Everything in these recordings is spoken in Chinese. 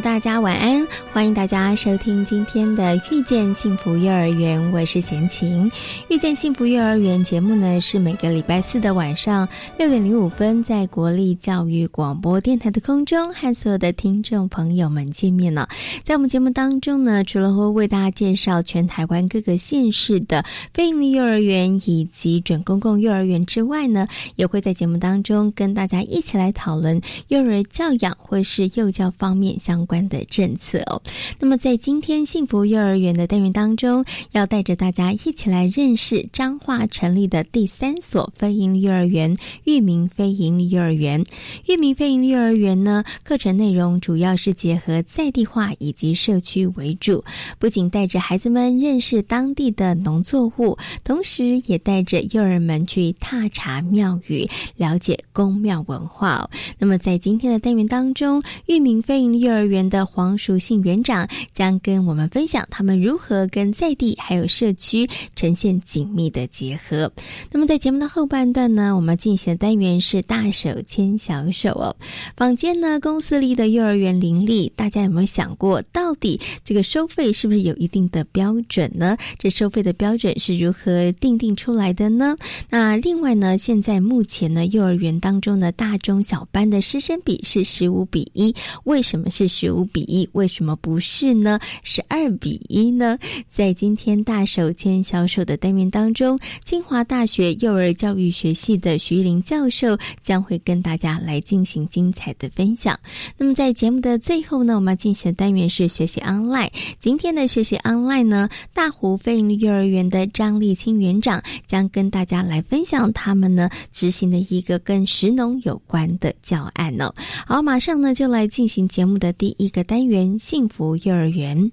大家晚安，欢迎大家收听今天的《遇见幸福幼儿园》，我是贤琴。《遇见幸福幼儿园》节目呢，是每个礼拜四的晚上六点零五分，在国立教育广播电台的空中和所有的听众朋友们见面了。在我们节目当中呢，除了会为大家介绍全台湾各个县市的非营利幼儿园以及准公共幼儿园之外呢，也会在节目当中跟大家一起来讨论幼儿教养或是幼教方面相。相关的政策哦。那么，在今天幸福幼儿园的单元当中，要带着大家一起来认识彰化成立的第三所非营利幼儿园——裕民非营利幼儿园。裕民非营利幼儿园呢，课程内容主要是结合在地化以及社区为主，不仅带着孩子们认识当地的农作物，同时也带着幼儿们去踏查庙宇，了解宫庙文化。那么，在今天的单元当中，裕民非营利幼儿园的黄淑信园园长将跟我们分享他们如何跟在地还有社区呈现紧密的结合。那么在节目的后半段呢，我们进行的单元是大手牵小手哦。坊间呢，公司里的幼儿园林立，大家有没有想过，到底这个收费是不是有一定的标准呢？这收费的标准是如何定定出来的呢？那另外呢，现在目前呢，幼儿园当中的大中小班的师生比是十五比一，为什么是？十五比一，为什么不是呢？是二比一呢？在今天大手牵小手的单元当中，清华大学幼儿教育学系的徐林教授将会跟大家来进行精彩的分享。那么在节目的最后呢，我们要进行的单元是学习 online。今天的学习 online 呢，大湖飞鹰幼儿园的张立清园长将跟大家来分享他们呢执行的一个跟食农有关的教案哦。好，马上呢就来进行节目的。第一个单元，幸福幼儿园。幸福幼儿园。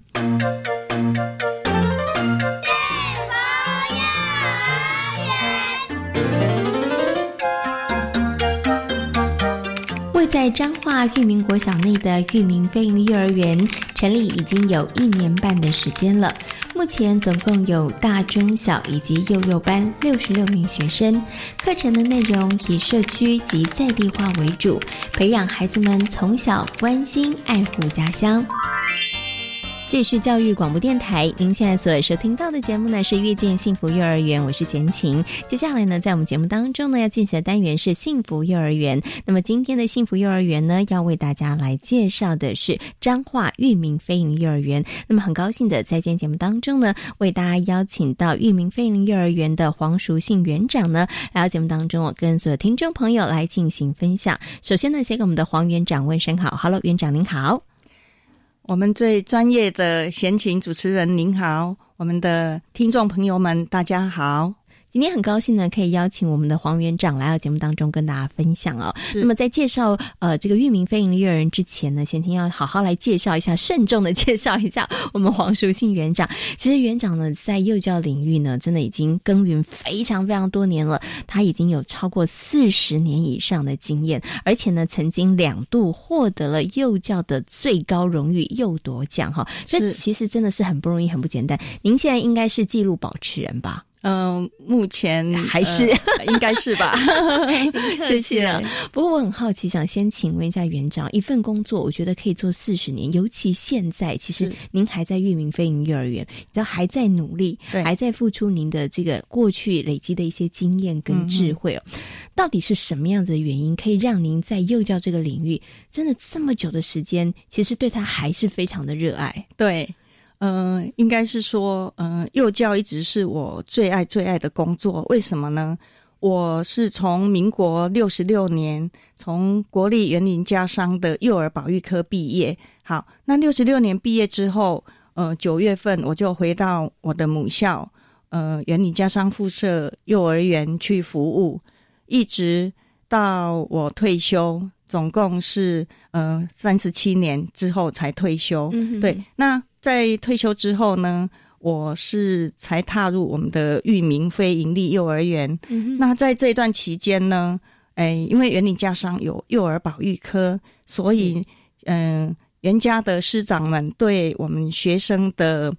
位在彰化裕民国小内的裕民飞鹰幼儿园，成立已经有一年半的时间了。目前总共有大、中、小以及幼幼班六十六名学生，课程的内容以社区及在地化为主，培养孩子们从小关心爱护家乡。这里是教育广播电台，您现在所收听到的节目呢是《遇见幸福幼儿园》，我是贤琴。接下来呢，在我们节目当中呢，要进行的单元是幸福幼儿园。那么今天的幸福幼儿园呢，要为大家来介绍的是彰化裕民飞营幼儿园。那么很高兴的在今天节目当中呢，为大家邀请到裕民飞营幼儿园的黄淑信园长呢，来到节目当中，我跟所有听众朋友来进行分享。首先呢，先给我们的黄园长问声好，Hello，园长您好。我们最专业的闲情主持人您好，我们的听众朋友们大家好。今天很高兴呢，可以邀请我们的黄园长来到节目当中跟大家分享哦。那么在介绍呃这个域名飞营的幼儿园之前呢，先听要好好来介绍一下，慎重的介绍一下我们黄淑信园长。其实园长呢在幼教领域呢，真的已经耕耘非常非常多年了，他已经有超过四十年以上的经验，而且呢曾经两度获得了幼教的最高荣誉幼铎奖哈。所以其实真的是很不容易，很不简单。您现在应该是记录保持人吧？嗯，目前还是应该是吧。谢谢了。不过我很好奇，想先请问一下园长，一份工作我觉得可以做四十年，尤其现在，其实您还在育民飞营幼儿园，只要还在努力，还在付出您的这个过去累积的一些经验跟智慧哦。到底是什么样子的原因，可以让您在幼教这个领域真的这么久的时间，其实对他还是非常的热爱？对。嗯，应该是说，嗯，幼教一直是我最爱最爱的工作。为什么呢？我是从民国六十六年从国立园林家商的幼儿保育科毕业。好，那六十六年毕业之后，呃九月份我就回到我的母校，呃，园林家商附设幼儿园去服务，一直到我退休，总共是呃三十七年之后才退休。对，那在退休之后呢？我是才踏入我们的育民非盈利幼儿园。那在这段期间呢，哎，因为园林家商有幼儿保育科，所以嗯，园家的师长们对我们学生的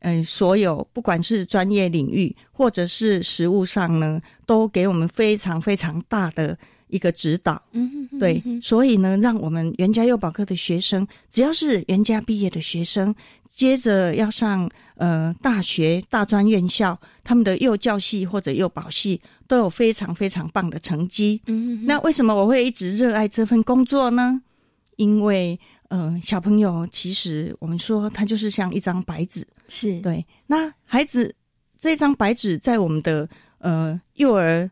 嗯所有不管是专业领域或者是实务上呢，都给我们非常非常大的一个指导。嗯，对，所以呢，让我们袁家幼保科的学生，只要是袁家毕业的学生，接着要上。呃，大学、大专院校，他们的幼教系或者幼保系都有非常非常棒的成绩。嗯，那为什么我会一直热爱这份工作呢？因为，呃，小朋友其实我们说他就是像一张白纸，是对。那孩子这张白纸在我们的呃幼儿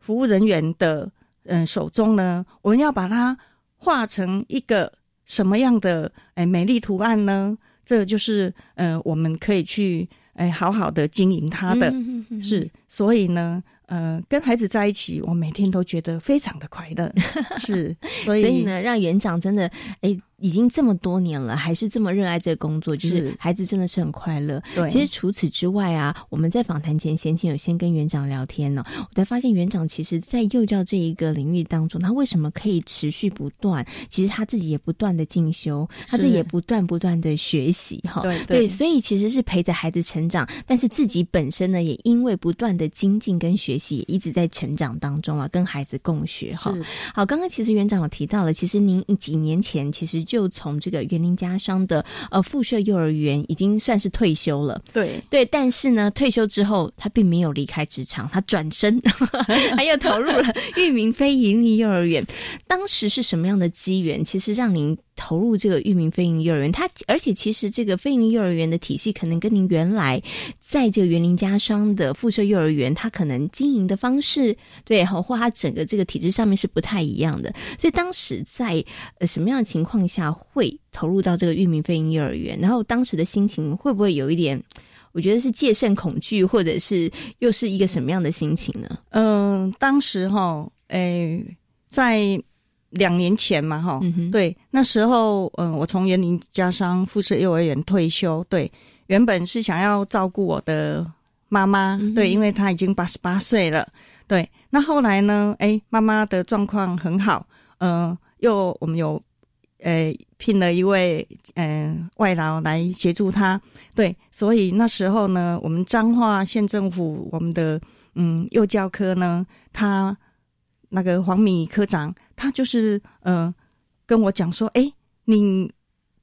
服务人员的嗯手中呢，我们要把它画成一个什么样的哎美丽图案呢？这就是呃，我们可以去哎，好好的经营它的，是，所以呢，呃，跟孩子在一起，我每天都觉得非常的快乐，是，所以呢，让园长真的哎。已经这么多年了，还是这么热爱这个工作，就是孩子真的是很快乐。对，其实除此之外啊，我们在访谈前，先前有先跟园长聊天呢，我才发现园长其实在幼教这一个领域当中，他为什么可以持续不断？其实他自己也不断的进修，他自己也不断不断的学习哈。对对，所以其实是陪着孩子成长，但是自己本身呢，也因为不断的精进跟学习，也一直在成长当中啊，跟孩子共学哈。好，刚刚其实园长有提到了，其实您几年前其实就从这个园林家商的呃附设幼儿园已经算是退休了，对对，但是呢，退休之后他并没有离开职场，他转身，他又投入了域名非盈利幼儿园。当时是什么样的机缘？其实让您。投入这个育民飞营幼儿园，它而且其实这个飞营幼儿园的体系可能跟您原来在这个园林家商的附设幼儿园，它可能经营的方式对，或它整个这个体制上面是不太一样的。所以当时在呃什么样的情况下会投入到这个育民飞营幼儿园？然后当时的心情会不会有一点？我觉得是戒慎恐惧，或者是又是一个什么样的心情呢？嗯，当时哈，诶，在。两年前嘛，哈，对，那时候，嗯，我从园林家商附设幼儿园退休，对，原本是想要照顾我的妈妈，对，因为她已经八十八岁了，对，那后来呢，哎，妈妈的状况很好，嗯，又我们有，呃，聘了一位，嗯，外劳来协助她，对，所以那时候呢，我们彰化县政府我们的，嗯，幼教科呢，他那个黄敏科长。他就是呃跟我讲说，哎，你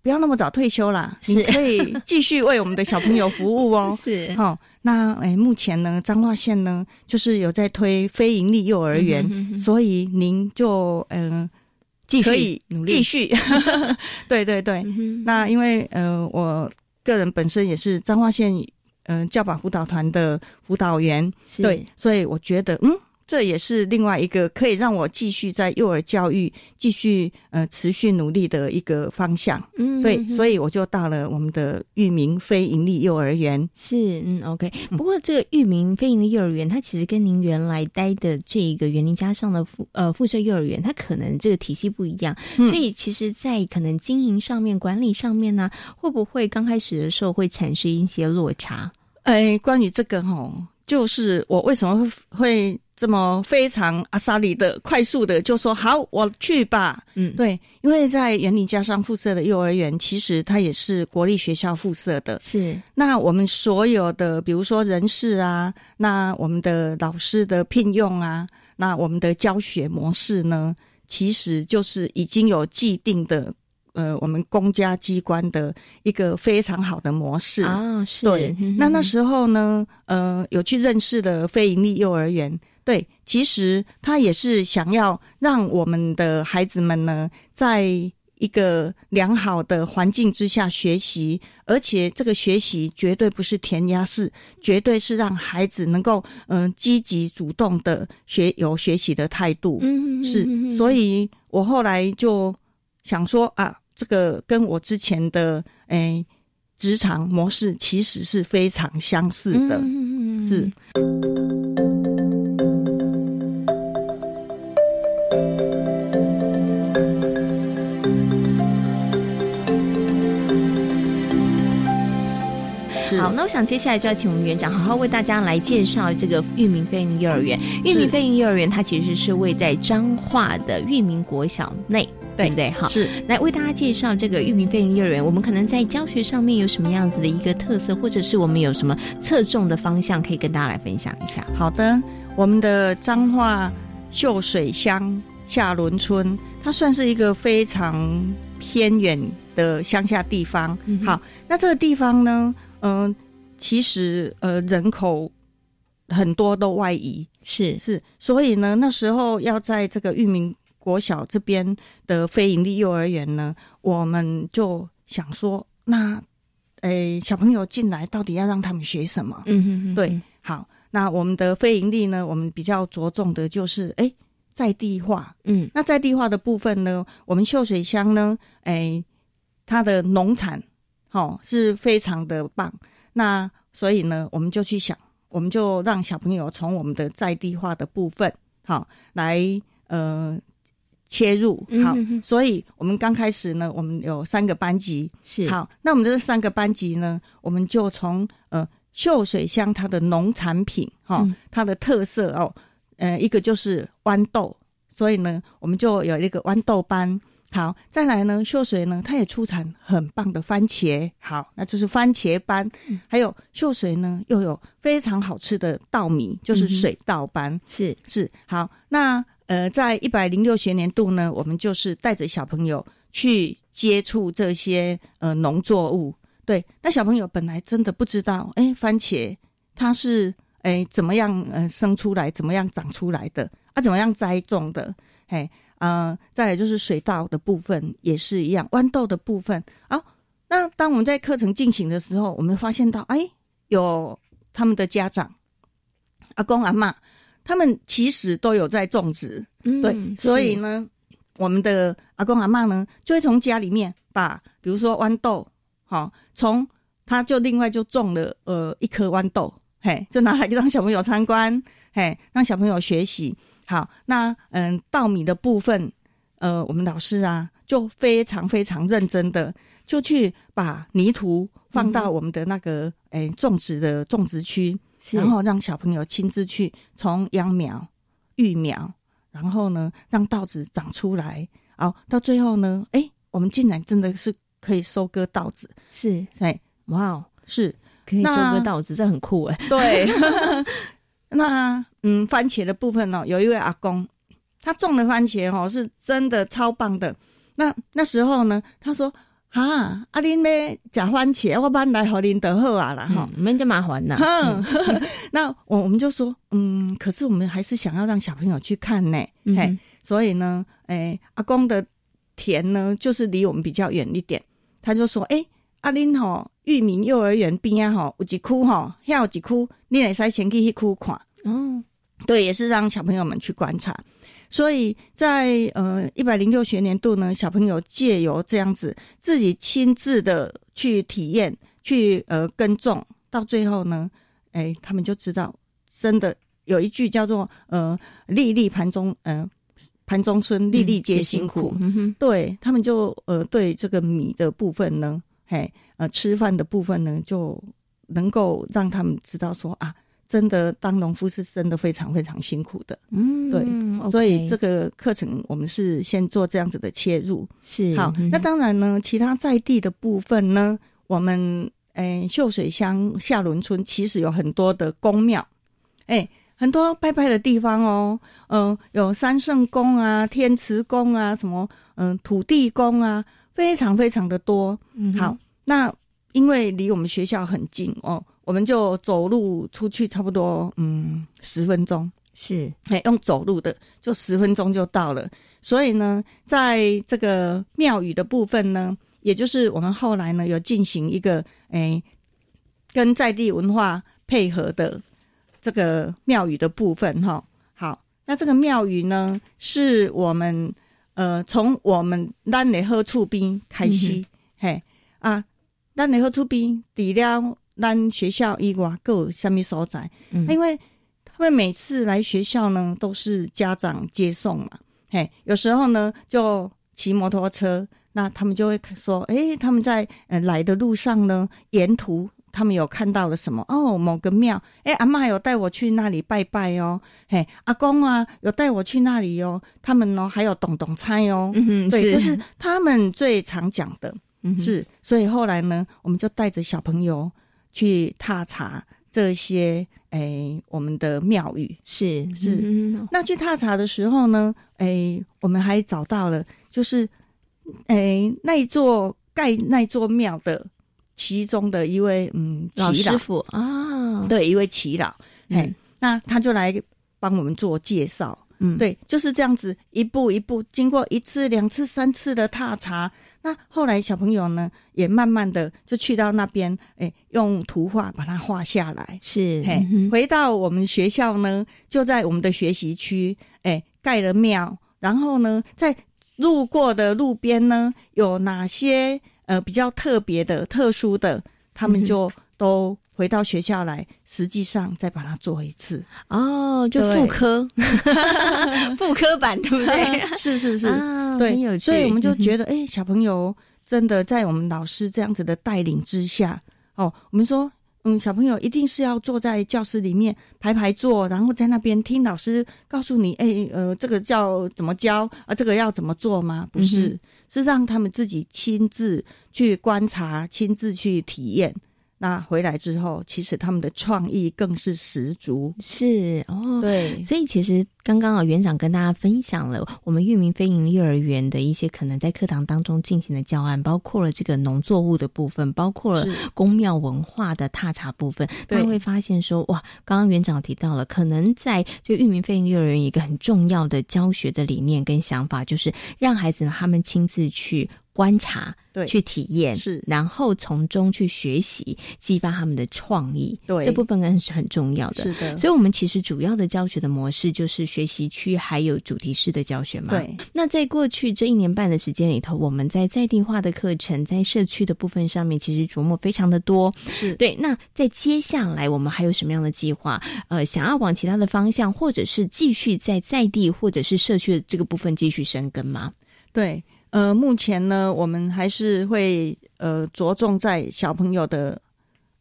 不要那么早退休啦，你可以 继续为我们的小朋友服务哦。是，好，那哎，目前呢，彰化县呢，就是有在推非营利幼儿园，所以您就嗯，继续努力，继续。对对对，那因为呃，我个人本身也是彰化县嗯教保辅导团的辅导员，对，所以我觉得嗯。这也是另外一个可以让我继续在幼儿教育继续呃持续努力的一个方向。嗯，对，所以我就到了我们的域名非盈利幼儿园。是，嗯，OK。不过这个域名非盈利幼儿园，它其实跟您原来待的这个园林加上的附呃附设幼儿园，它可能这个体系不一样。所以其实，在可能经营上面、管理上面呢，会不会刚开始的时候会产生一些落差？哎，关于这个哈，就是我为什么会。这么非常阿萨里的快速的就说好，我去吧。嗯，对，因为在园林加上附设的幼儿园，其实它也是国立学校附设的。是，那我们所有的，比如说人事啊，那我们的老师的聘用啊，那我们的教学模式呢，其实就是已经有既定的。呃，我们公家机关的一个非常好的模式啊，是。对，那那时候呢，呃，有去认识了非营利幼儿园，对，其实他也是想要让我们的孩子们呢，在一个良好的环境之下学习，而且这个学习绝对不是填鸭式，绝对是让孩子能够嗯积极主动的学有学习的态度。嗯，是。所以我后来就想说啊。这个跟我之前的诶职场模式其实是非常相似的，是。好，那我想接下来就要请我们园长好好为大家来介绍这个玉明飞鹰幼儿园。玉明飞鹰幼儿园它其实是位在彰化的玉明国小内，对不对？好，是来为大家介绍这个玉明飞鹰幼儿园。我们可能在教学上面有什么样子的一个特色，或者是我们有什么侧重的方向，可以跟大家来分享一下。好的，我们的彰化秀水乡下仑村，它算是一个非常偏远的乡下地方。好，那这个地方呢？嗯，其实呃，人口很多都外移，是是，所以呢，那时候要在这个裕民国小这边的非营利幼儿园呢，我们就想说，那诶，小朋友进来到底要让他们学什么？嗯哼哼，对，好，那我们的非营利呢，我们比较着重的就是诶，在地化，嗯，那在地化的部分呢，我们秀水乡呢，诶，它的农产。好，是非常的棒。那所以呢，我们就去想，我们就让小朋友从我们的在地化的部分，好来呃切入。好，所以我们刚开始呢，我们有三个班级。是好，那我们这三个班级呢，我们就从呃秀水乡它的农产品，哈，它的特色哦，呃，一个就是豌豆，所以呢，我们就有一个豌豆班。好，再来呢，秀水呢，它也出产很棒的番茄。好，那这是番茄班，还有秀水呢，又有非常好吃的稻米，就是水稻班。是是，好，那呃，在一百零六学年度呢，我们就是带着小朋友去接触这些呃农作物。对，那小朋友本来真的不知道，哎，番茄它是哎怎么样呃生出来，怎么样长出来的，啊，怎么样栽种的，嘿。呃，再来就是水稻的部分也是一样，豌豆的部分啊。那当我们在课程进行的时候，我们发现到，哎，有他们的家长，阿公阿妈，他们其实都有在种植，对，所以呢，我们的阿公阿妈呢，就会从家里面把，比如说豌豆，好，从他就另外就种了呃一颗豌豆，嘿，就拿来让小朋友参观，嘿，让小朋友学习。好，那嗯，稻米的部分，呃，我们老师啊，就非常非常认真的，就去把泥土放到我们的那个诶种植的种植区，然后让小朋友亲自去从秧苗、育苗，然后呢，让稻子长出来，好，到最后呢，哎，我们竟然真的是可以收割稻子，是，哎，哇哦，是。可以收割稻子，这很酷哎，对。那嗯，番茄的部分呢，有一位阿公，他种的番茄哦，是真的超棒的。那那时候呢，他说：“哈，阿林咧假番茄，我搬来和您得好啊啦，哈，免这麻烦呐。”那我我们就说，嗯，可是我们还是想要让小朋友去看呢，嘿，所以呢，哎，阿公的田呢，就是离我们比较远一点，他就说：“哎，阿林吼。”裕民幼儿园边啊，吼有一区吼，遐有一区，你来使先去迄区看。哦，对，也是让小朋友们去观察。所以在呃一百零六学年度呢，小朋友借由这样子自己亲自的去体验，去呃耕种，到最后呢，哎，他们就知道，真的有一句叫做呃“粒粒盘中，嗯，盘中春，粒粒皆辛苦”。对他们就呃对这个米的部分呢。嘿，呃，吃饭的部分呢，就能够让他们知道说啊，真的当农夫是真的非常非常辛苦的。嗯，对，所以这个课程我们是先做这样子的切入。是好，那当然呢，其他在地的部分呢，我们诶秀水乡下仑村其实有很多的宫庙，哎，很多拜拜的地方哦，嗯，有三圣宫啊、天慈宫啊、什么嗯土地公啊。非常非常的多，嗯好，那因为离我们学校很近哦，我们就走路出去，差不多嗯十分钟，是，哎，用走路的就十分钟就到了。所以呢，在这个庙宇的部分呢，也就是我们后来呢有进行一个哎跟在地文化配合的这个庙宇的部分哈。好，那这个庙宇呢是我们。呃，从我们咱的好厝边开始，嘿啊，咱的好处边除了咱学校以外，各有什么所在？嗯因为他们每次来学校呢，都是家长接送嘛，嘿，有时候呢就骑摩托车，那他们就会说，诶，他们在呃来的路上呢，沿途他们有看到了什么？哦，某个庙，诶，阿嬷有带我去那里拜拜哦，嘿，阿公啊有带我去那里哦，他们呢还有懂懂猜哦，对，就是他们最常讲的。嗯是，所以后来呢，我们就带着小朋友去踏查这些诶、我们的庙宇。是。是。嗯那去踏查的时候呢，诶、我们还找到了，就是诶、那一座盖那座庙的其中的一位嗯耆老，老师傅啊，对，一位耆老，嘿、嗯那他就来帮我们做介绍。嗯，对，就是这样子，一步一步，经过一次、两次、三次的踏查，那后来小朋友呢，也慢慢的就去到那边，哎，用图画把它画下来。是嘿嗯，回到我们学校呢，就在我们的学习区，哎，盖了庙，然后呢，在路过的路边呢，有哪些呃比较特别的、特殊的，他们就都回到学校来，实际上再把它做一次。哦，就对妇科，妇科版对不对？是 是是，啊，对，所以我们就得觉得，哎、小朋友真的在我们老师这样子的带领之下，哦，我们说，嗯，小朋友一定是要坐在教室里面排排坐，然后在那边听老师告诉你，哎、呃，这个叫怎么教啊？这个要怎么做吗？不是，嗯是让他们自己亲自去观察，亲自去体验。那回来之后，其实他们的创意更是十足。是哦，对，所以其实刚刚啊，园长跟大家分享了我们育民非营幼儿园的一些可能在课堂当中进行的教案，包括了这个农作物的部分，包括了是宫庙文化的踏查部分，大对家会发现说，哇，刚刚园长提到了，可能在就育民非营幼儿园一个很重要的教学的理念跟想法，就是让孩子们他们亲自去。观察，对去体验，是然后从中去学习，激发他们的创意。对这部分呢是很重要的。是的，所以，我们其实主要的教学的模式就是学习区还有主题式的教学嘛。。对。那在过去这一年半的时间里头，我们在在地化的课程，在社区的部分上面，其实琢磨非常的多。是对，那在接下来我们还有什么样的计划？呃，想要往其他的方向，或者是继续在在地或者是社区的这个部分继续深耕吗？对，呃，目前呢，我们还是会呃着重在小朋友的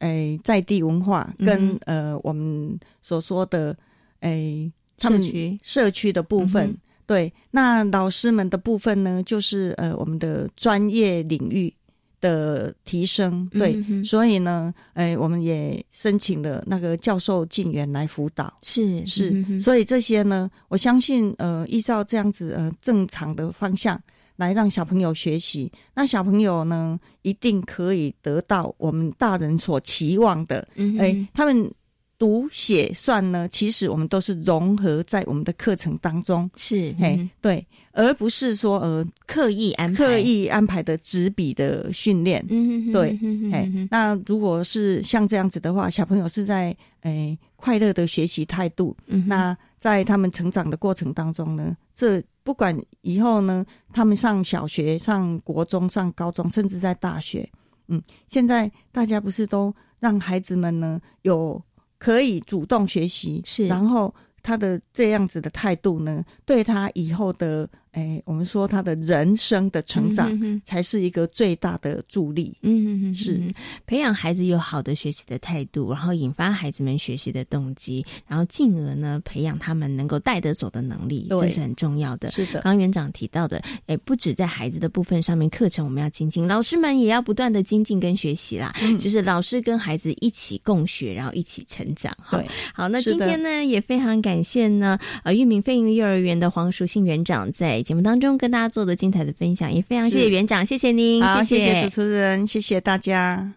诶在地文化跟、嗯呃我们所说的诶他们社区社区的部分。嗯对，那老师们的部分呢，就是呃我们的专业领域的提升。对，嗯所以呢，诶我们也申请了那个教授进园来辅导。是是，嗯所以这些呢，我相信，呃，依照这样子呃正常的方向来让小朋友学习，那小朋友呢，一定可以得到我们大人所期望的，哎、他们读写算呢，其实我们都是融合在我们的课程当中，是嘿，嗯对，而不是说呃刻意安排。刻意安排的纸笔的训练，嗯对哎、那如果是像这样子的话，小朋友是在诶、快乐的学习态度，嗯那在他们成长的过程当中呢，这不管以后呢，他们上小学、上国中、上高中，甚至在大学，嗯，现在大家不是都让孩子们呢有可以主动学习，是。然后他的这样子的态度呢，对他以后的，哎，我们说他的人生的成长，才是一个最大的助力。嗯嗯嗯是嗯培养孩子有好的学习的态度，然后引发孩子们学习的动机，然后进而呢培养他们能够带得走的能力，这是很重要的。是的刚，刚园长提到的，哎，不止在孩子的部分上面，课程我们要精进，老师们也要不断的精进跟学习啦。嗯就是老师跟孩子一起共学，然后一起成长。对，好，那今天呢也非常感谢呢，呃，玉明飞云幼儿园的黄淑信园长在节目当中跟大家做的精彩的分享，也非常谢谢园长，谢谢您，谢谢主持人，谢谢大家。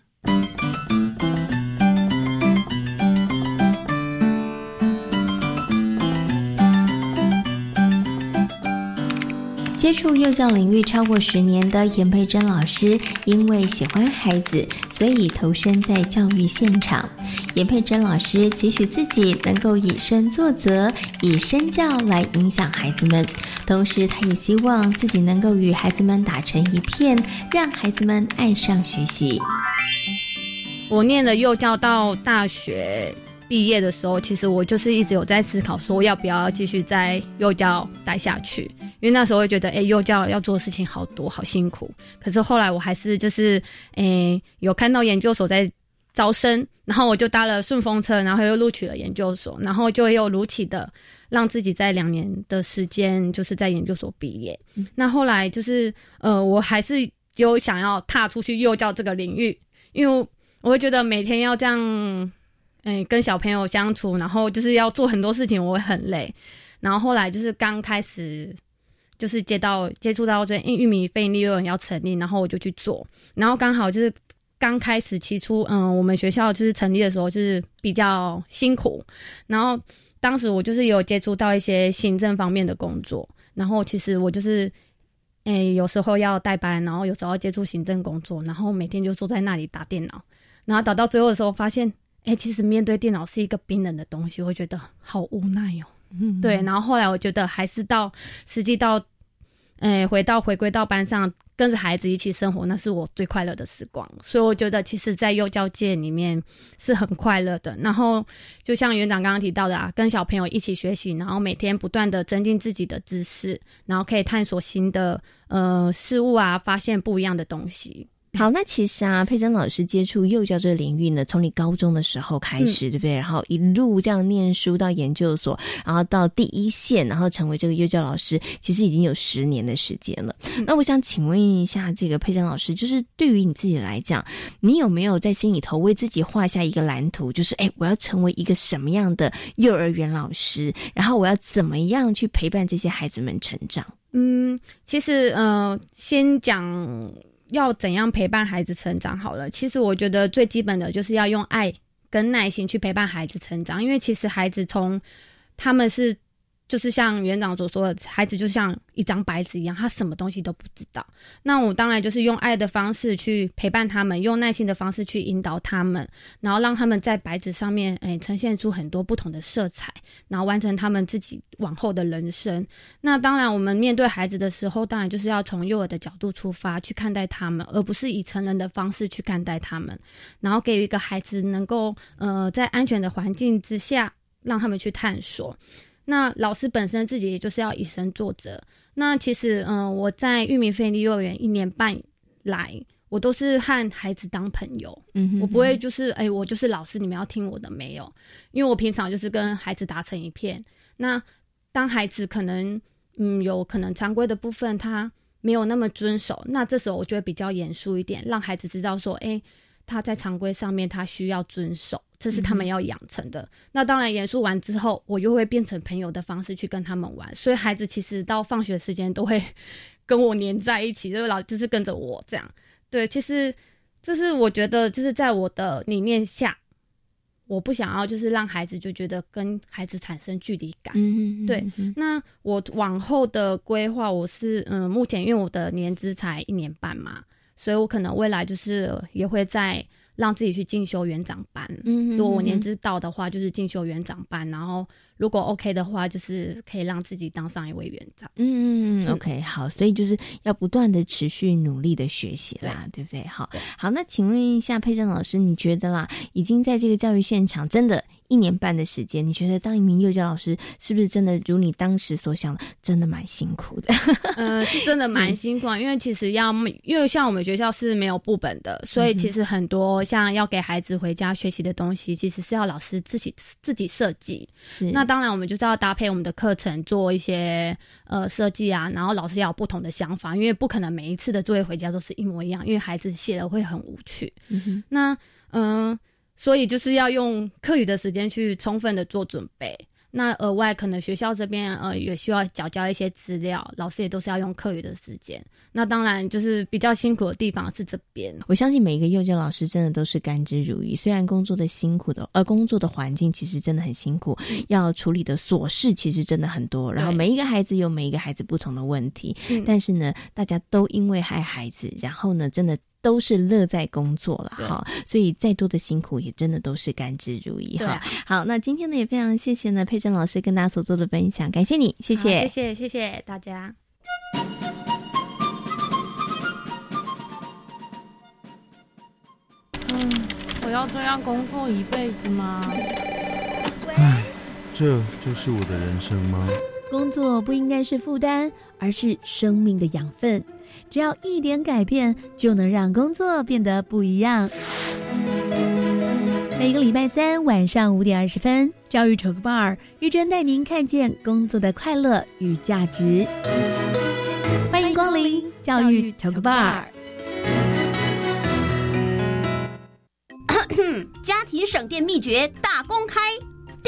接触幼教领域超过十年的严佩珍老师，因为喜欢孩子，所以投身在教育现场。严佩珍老师期许自己能够以身作则，以身教来影响孩子们，同时他也希望自己能够与孩子们打成一片，让孩子们爱上学习。我念了幼教到大学毕业的时候，其实我就是一直有在思考，说要不要继续在幼教待下去。因为那时候会觉得，哎，幼教要做的事情好多，好辛苦。可是后来我还是就是，哎，有看到研究所在招生，然后我就搭了顺风车，然后又录取了研究所，然后就又如期的让自己在两年的时间就是在研究所毕业。那后来就是，呃，我还是有想要踏出去幼教这个领域，因为我会觉得每天要这样。嗯，跟小朋友相处，然后就是要做很多事情，我会很累。然后后来就是刚开始，就是接到接触到这玉米非营利幼儿园要成立，然后我就去做。然后刚好就是刚开始起初，嗯，我们学校就是成立的时候就是比较辛苦。然后当时我就是有接触到一些行政方面的工作。然后其实我就是，哎，有时候要代班，然后有时候要接触行政工作，然后每天就坐在那里打电脑。然后打到最后的时候，发现。哎，其实面对电脑是一个冰冷的东西，会觉得好无奈哦。嗯，对。然后后来我觉得还是到实际到，哎，回到回归到班上，跟着孩子一起生活，那是我最快乐的时光。所以我觉得，其实，在幼教界里面是很快乐的。然后，就像园长刚刚提到的啊，跟小朋友一起学习，然后每天不断的增进自己的知识，然后可以探索新的呃事物啊，发现不一样的东西。好，那其实啊，佩珍老师接触幼教这个领域呢，从你高中的时候开始，对不对？然后一路这样念书到研究所，然后到第一线，然后成为这个幼教老师，其实已经有十年的时间了。那我想请问一下，这个佩珍老师，就是对于你自己来讲，你有没有在心里头为自己画下一个蓝图？就是哎，我要成为一个什么样的幼儿园老师？然后我要怎么样去陪伴这些孩子们成长？嗯，其实呃，先讲。要怎样陪伴孩子成长？好了，其实我觉得最基本的就是要用爱跟耐心去陪伴孩子成长，因为其实孩子从他们是。就是像园长所说的，孩子就像一张白纸一样，他什么东西都不知道。那我当然就是用爱的方式去陪伴他们，用耐心的方式去引导他们，然后让他们在白纸上面，哎，呈现出很多不同的色彩，然后完成他们自己往后的人生。那当然，我们面对孩子的时候，当然就是要从幼儿的角度出发去看待他们，而不是以成人的方式去看待他们，然后给予一个孩子能够，呃，在安全的环境之下，让他们去探索。那老师本身自己也就是要以身作则。那其实，嗯，我在玉米飞利幼儿园一年半来，我都是和孩子当朋友。嗯，我不会就是，哎，我就是老师，你们要听我的没有？因为我平常就是跟孩子打成一片。那当孩子可能，嗯，有可能常规的部分他没有那么遵守，那这时候我就会比较严肃一点，让孩子知道说，哎。他在常规上面，他需要遵守，这是他们要养成的。那当然，严肃完之后，我又会变成朋友的方式去跟他们玩。所以孩子其实到放学时间都会 跟我黏在一起，就是老就是跟着我这样。对，其实这是我觉得就是在我的理念下，我不想要就是让孩子就觉得跟孩子产生距离感。嗯对。那我往后的规划，我是嗯，目前因为我的年资才一年半嘛。所以我可能未来就是也会在让自己去进修园长班。嗯，如果我年资到的话，就是进修园长班。然后如果 OK 的话，就是可以让自己当上一位园长。嗯，OK，好。所以就是要不断的持续努力的学习啦，对不对？好，好。那请问一下佩珍老师，你觉得啦，已经在这个教育现场真的？一年半的时间，你觉得当一名幼教老师是不是真的如你当时所想的，真的蛮辛苦的？呃，是真的蛮辛苦，因为其实要，因为像我们学校是没有部本的，所以其实很多像要给孩子回家学习的东西，其实是要老师自己自己设计。是那当然，我们就是要搭配我们的课程做一些呃设计啊，然后老师要有不同的想法，因为不可能每一次的作业回家都是一模一样，因为孩子写了会很无趣。那嗯。所以就是要用课余的时间去充分的做准备。那额外可能学校这边呃也需要缴交一些资料，老师也都是要用课余的时间。那当然就是比较辛苦的地方是这边。我相信每一个幼教老师真的都是甘之如饴，虽然工作的辛苦的，呃，工作的环境其实真的很辛苦，要处理的琐事其实真的很多。然后每一个孩子有每一个孩子不同的问题，但是呢，大家都因为爱孩子，然后呢，真的。都是乐在工作了哈，所以再多的辛苦也真的都是甘之如饴哈。好，那今天呢也非常谢谢呢佩珍老师跟大家所做的分享，感谢你，谢谢，谢谢，谢谢大家。嗯。要这样工作一辈子吗？唉，这就是我的人生吗？工作不应该是负担，而是生命的养分。只要一点改变，就能让工作变得不一样。每个礼拜三晚上五点二十分，教育 Talk Bar 玉珍带您看见工作的快乐与价值。欢迎光临教育 Talk Bar。家庭省电秘诀大公开。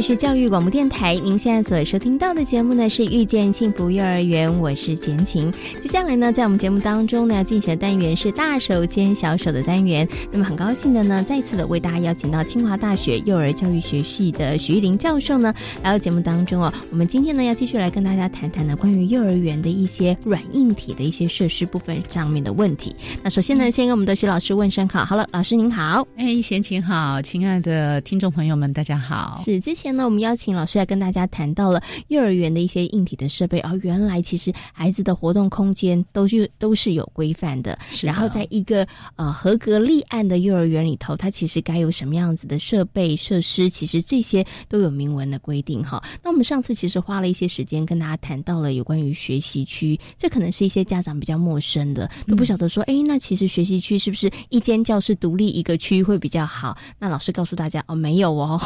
是教育广播电台，您现在所收听到的节目呢是遇见幸福幼儿园，我是贤琴。接下来呢，在我们节目当中呢，要进行的单元是大手牵小手的单元。那么很高兴的呢，再次的为大家邀请到清华大学幼儿教育学系的徐玉玲教授呢来到节目当中哦。我们今天呢要继续来跟大家谈谈呢关于幼儿园的一些软硬体的一些设施部分上面的问题。那首先呢，先跟我们的徐老师问声好。好了，老师您好。哎，贤琴好，亲爱的听众朋友们，大家好。是之前。那我们邀请老师来跟大家谈到了幼儿园的一些硬体的设备哦，原来其实孩子的活动空间都是都是有规范的。然后在一个呃合格立案的幼儿园里头，它其实该有什么样子的设备设施，其实这些都有明文的规定哈。那我们上次其实花了一些时间跟大家谈到了有关于学习区，这可能是一些家长比较陌生的，都不晓得说，哎，那其实学习区是不是一间教室独立一个区会比较好？那老师告诉大家哦，没有哦，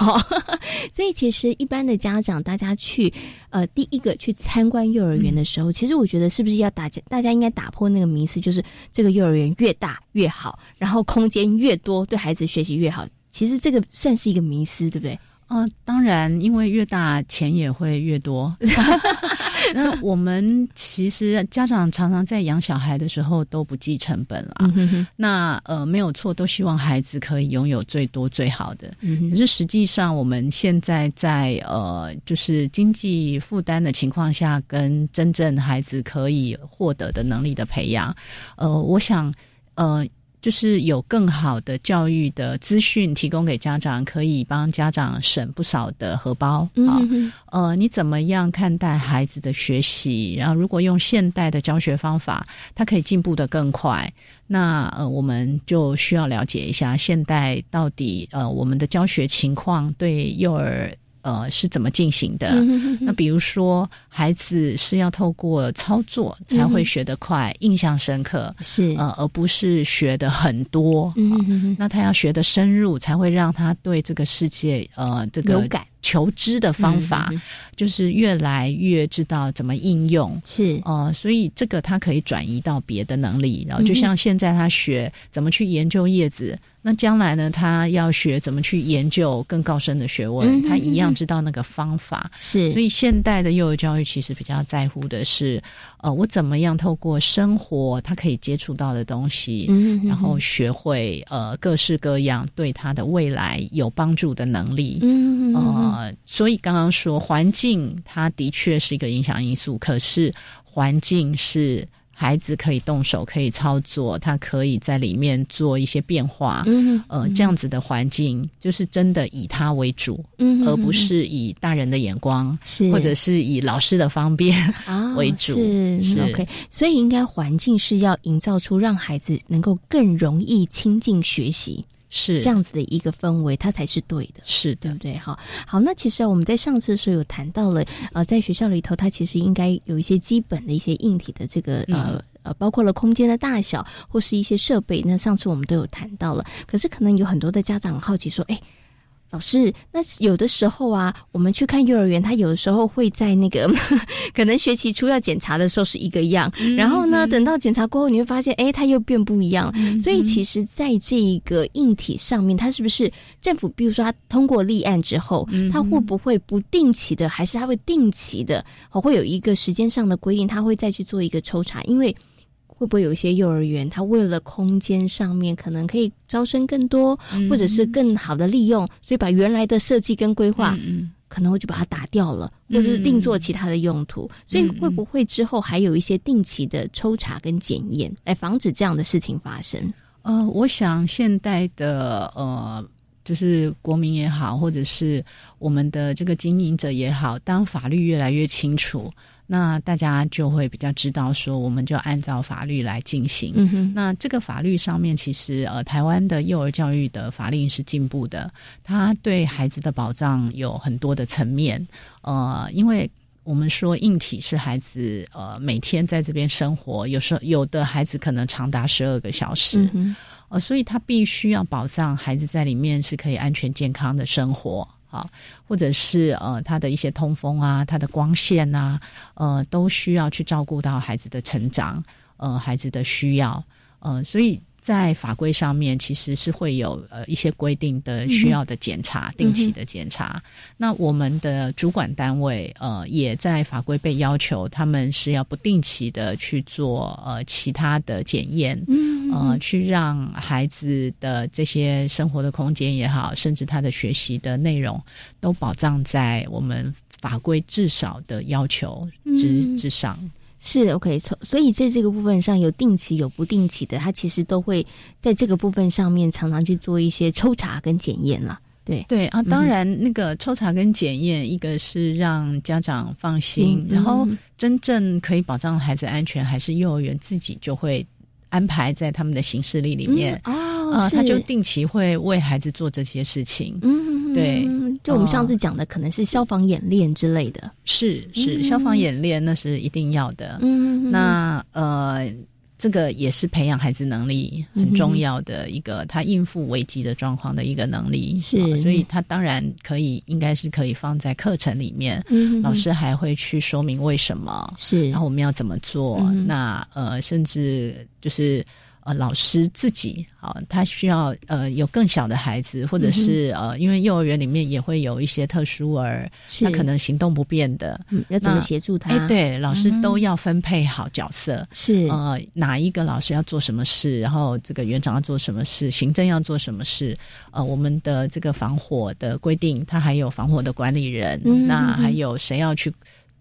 所以。其实，一般的家长，大家去呃第一个去参观幼儿园的时候，其实我觉得是不是要大家大家应该打破那个迷思，就是这个幼儿园越大越好，然后空间越多，对孩子学习越好。其实这个算是一个迷思，对不对？嗯，当然，因为越大钱也会越多。那我们其实家长常常在养小孩的时候都不计成本了。那呃没有错，都希望孩子可以拥有最多最好的。可是实际上我们现在在呃就是经济负担的情况下，跟真正孩子可以获得的能力的培养，呃，我想呃。就是有更好的教育的资讯提供给家长，可以帮家长省不少的荷包啊。呃，你怎么样看待孩子的学习？然后，如果用现代的教学方法，他可以进步的更快。那呃，我们就需要了解一下现代到底呃我们的教学情况对幼儿。呃，是怎么进行的？那比如说，孩子是要透过操作才会学得快、印象深刻，是呃，而不是学的很多。那他要学的深入，才会让他对这个世界呃这个有感。求知的方法，就是越来越知道怎么应用，是呃，所以这个他可以转移到别的能力，然后就像现在他学怎么去研究叶子。那将来呢？他要学怎么去研究更高深的学问，他一样知道那个方法。是，所以现代的幼儿教育其实比较在乎的是，呃，我怎么样透过生活他可以接触到的东西，然后学会呃各式各样对他的未来有帮助的能力。嗯，呃，呃，所以刚刚说环境，它的确是一个影响因素，可是环境是。孩子可以动手，可以操作，他可以在里面做一些变化。嗯，呃，这样子的环境就是真的以他为主，嗯，而不是以大人的眼光，是或者是以老师的方便啊 为主。是 OK，所以应该环境是要营造出让孩子能够更容易亲近学习。是这样子的一个氛围，它才是对的，是对不对？好，好，那其实我们在上次的时候有谈到了，呃，在学校里头，它其实应该有一些基本的一些硬体的这个呃呃，包括了空间的大小或是一些设备。那上次我们都有谈到了，可是可能有很多的家长好奇说，哎。老师，那有的时候啊，我们去看幼儿园，他有的时候会在那个 可能学期初要检查的时候是一个样，然后呢，等到检查过后，你会发现，哎，他又变不一样。所以，其实在这个硬体上面，他是不是政府，比如说他通过立案之后，他会不会不定期的，还是他会定期的，会有一个时间上的规定，他会再去做一个抽查，因为。会不会有一些幼儿园，他为了空间上面可能可以招生更多，或者是更好的利用，所以把原来的设计跟规划，可能我就把它打掉了，或者是另做其他的用途。所以会不会之后还有一些定期的抽查跟检验，来防止这样的事情发生？呃，我想现代的呃，就是国民也好，或者是我们的这个经营者也好，当法律越来越清楚。那大家就会比较知道说，我们就按照法律来进行。嗯哼，那这个法律上面，其实呃，台湾的幼儿教育的法令是进步的，它对孩子的保障有很多的层面。呃，因为我们说硬体是孩子呃每天在这边生活，有时候有的孩子可能长达十二个小时，呃，所以他必须要保障孩子在里面是可以安全健康的生活。啊，或者是呃，他的一些通风啊，他的光线啊，呃，都需要去照顾到孩子的成长，呃，孩子的需要，呃，所以。在法规上面，其实是会有呃一些规定的需要的检查，定期的检查。那我们的主管单位呃也在法规被要求，他们是要不定期的去做呃其他的检验，呃，去让孩子的这些生活的空间也好，甚至他的学习的内容，都保障在我们法规至少的要求之之上。是 OK，所以在这个部分上有定期有不定期的，他其实都会在这个部分上面常常去做一些抽查跟检验了。对。对啊，当然那个抽查跟检验，一个是让家长放心，然后真正可以保障孩子安全，还是幼儿园自己就会安排在他们的行事历里面哦，他就定期会为孩子做这些事情。嗯，对。就我们上次讲的，可能是消防演练之类的，是是消防演练，那是一定要的。嗯，那呃，这个也是培养孩子能力很重要的一个，他应付危机的状况的一个能力。是，所以他当然可以，应该是可以放在课程里面。嗯，老师还会去说明为什么是，然后我们要怎么做。那呃，甚至就是。呃，老师自己啊，他需要呃有更小的孩子，或者是呃，因为幼儿园里面也会有一些特殊儿，他可能行动不便的，嗯，要怎么协助他？哎，对，老师都要分配好角色，是呃，哪一个老师要做什么事，然后这个园长要做什么事，行政要做什么事，呃，我们的这个防火的规定，他还有防火的管理人，那还有谁要去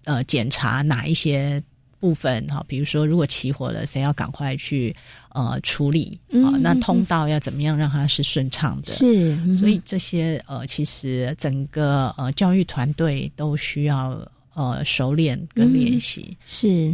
呃检查哪一些？部分哈，比如说，如果起火了，谁要赶快去呃处理啊？那通道要怎么样让它是顺畅的？是，所以这些呃，其实整个呃教育团队都需要呃熟练跟练习。是，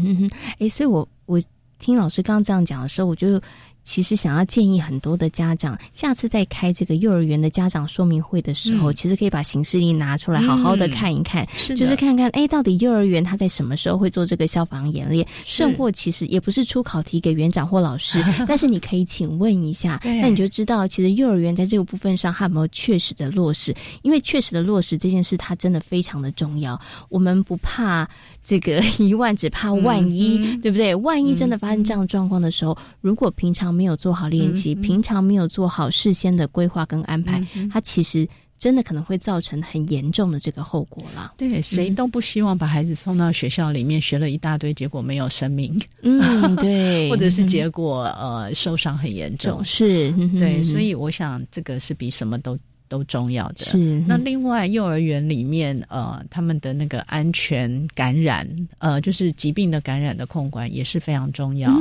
哎，所以我我听老师刚刚这样讲的时候，我就。其实想要建议很多的家长，下次在开这个幼儿园的家长说明会的时候，其实可以把行事历拿出来，好好的看一看，就是看看，哎，到底幼儿园他在什么时候会做这个消防演练？甚或其实也不是出考题给园长或老师，但是你可以请问一下，那你就知道，其实幼儿园在这个部分上，他有没有确实的落实？因为确实的落实这件事，它真的非常的重要。我们不怕这个 一万，只怕万一，对不对？万一真的发生这样状况的时候，如果平常没有做好练习，平常没有做好事先的规划跟安排，它其实真的可能会造成很严重的这个后果了。对，谁都不希望把孩子送到学校里面学了一大堆，结果没有生命。嗯，对，或者是结果呃受伤很严重。是，对，所以我想这个是比什么都都重要的。是那另外幼儿园里面呃，他们的那个安全感染呃，就是疾病的感染的控管也是非常重要。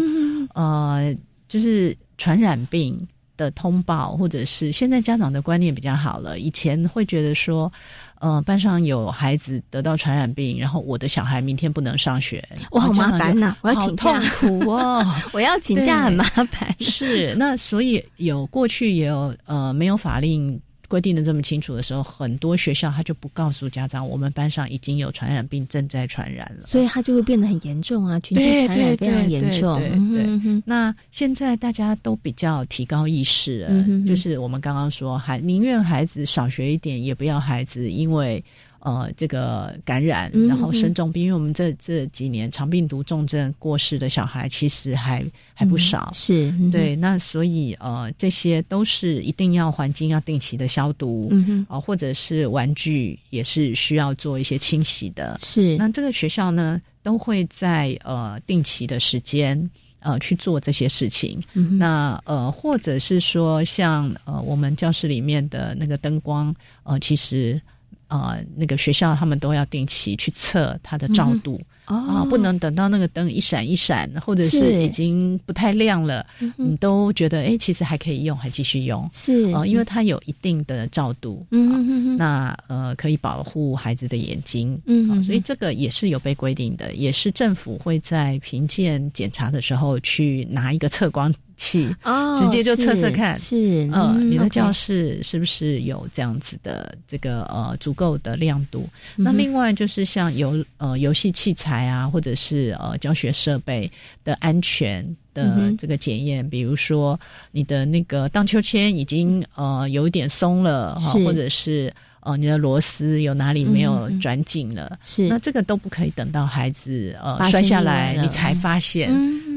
呃，就是传染病。的通报，或者是现在家长的观念比较好了。以前会觉得说，呃，班上有孩子得到传染病，然后我的小孩明天不能上学，我好麻烦呐，我要请假，痛苦哦，我要请假很麻烦。是，那所以有过去也有呃，没有法令。规定的这么清楚的时候，很多学校他就不告诉家长，我们班上已经有传染病正在传染了，所以他就会变得很严重啊，群体传染非常严重。对，那现在大家都比较提高意识了，就是我们刚刚说，还宁愿孩子少学一点，也不要孩子因为。呃，这个感染，然后生重病，因为我们这这几年肠病毒重症过世的小孩其实还还不少，是对。那所以呃，这些都是一定要环境要定期的消毒，嗯啊，或者是玩具也是需要做一些清洗的。是，那这个学校呢，都会在呃定期的时间呃去做这些事情。那呃，或者是说像呃我们教室里面的那个灯光，呃，其实。呃，那个学校他们都要定期去测它的照度啊，不能等到那个灯一闪一闪，或者是已经不太亮了，你都觉得哎，其实还可以用，还继续用。是。啊，因为它有一定的照度，嗯那呃可以保护孩子的眼睛，嗯，所以这个也是有被规定的，也是政府会在评鉴检查的时候去拿一个测光。器哦，直接就测测看，是嗯，你的教室是不是有这样子的这个呃足够的亮度？那另外就是像游呃游戏器材啊，或者是呃教学设备的安全的这个检验，比如说你的那个荡秋千已经呃有一点松了哈，或者是。呃，你的螺丝有哪里没有转紧了？是，那这个都不可以等到孩子呃摔下来你才发现，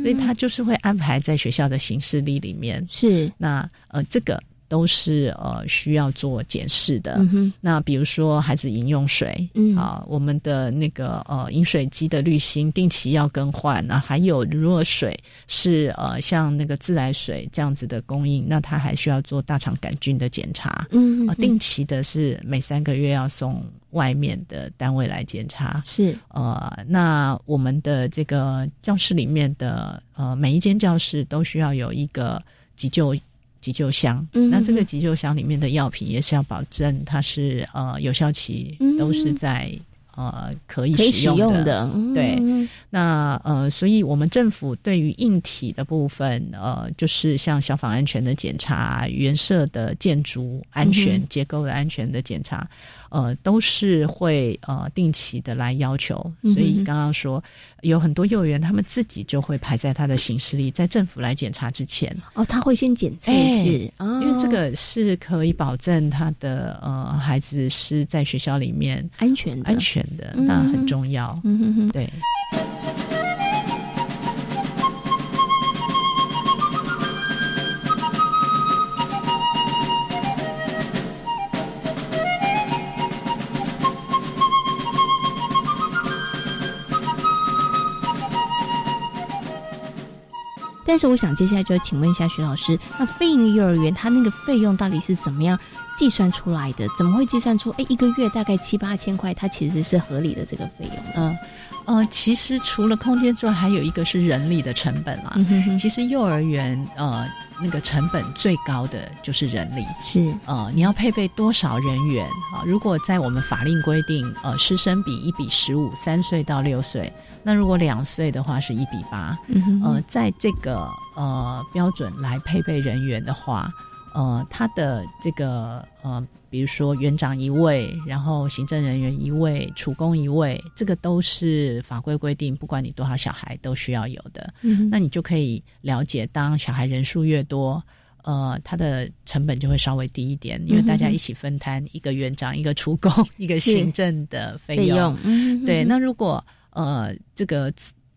所以他就是会安排在学校的行事历里面。是，那呃这个。都是呃需要做检视的。那比如说孩子饮用水，嗯啊，我们的那个呃饮水机的滤芯定期要更换。那还有如果水是呃像那个自来水这样子的供应，那他还需要做大肠杆菌的检查。嗯，定期的是每三个月要送外面的单位来检查。是呃，那我们的这个教室里面的呃每一间教室都需要有一个急救。急救箱，那这个急救箱里面的药品也是要保证它是呃有效期都是在呃可以使用的。对，那呃，所以我们政府对于硬体的部分，呃，就是像消防安全的检查、原设的建筑安全结构的安全的检查。呃，都是会呃定期的来要求，所以刚刚说有很多幼儿园，他们自己就会排在他的行事历，在政府来检查之前，哦，他会先检测是，因为这个是可以保证他的呃孩子是在学校里面安全安全的，那很重要，嗯哼哼，对。但是我想接下来就要请问一下徐老师，那非营利幼儿园它那个费用到底是怎么样计算出来的？怎么会计算出哎一个月大概七八千块，它其实是合理的这个费用？嗯呃，其实除了空间之外，还有一个是人力的成本啦。其实幼儿园呃那个成本最高的就是人力，是呃你要配备多少人员啊？如果在我们法令规定呃师生比一比十五，三岁到六岁。那如果两岁的话是一比八，呃，在这个呃标准来配备人员的话，呃，他的这个呃，比如说园长一位，然后行政人员一位，厨工一位，这个都是法规规定，不管你多少小孩都需要有的。那你就可以了解，当小孩人数越多，呃，它的成本就会稍微低一点，因为大家一起分摊一个园长、一个厨工、一个行政的费用。对，那如果呃，这个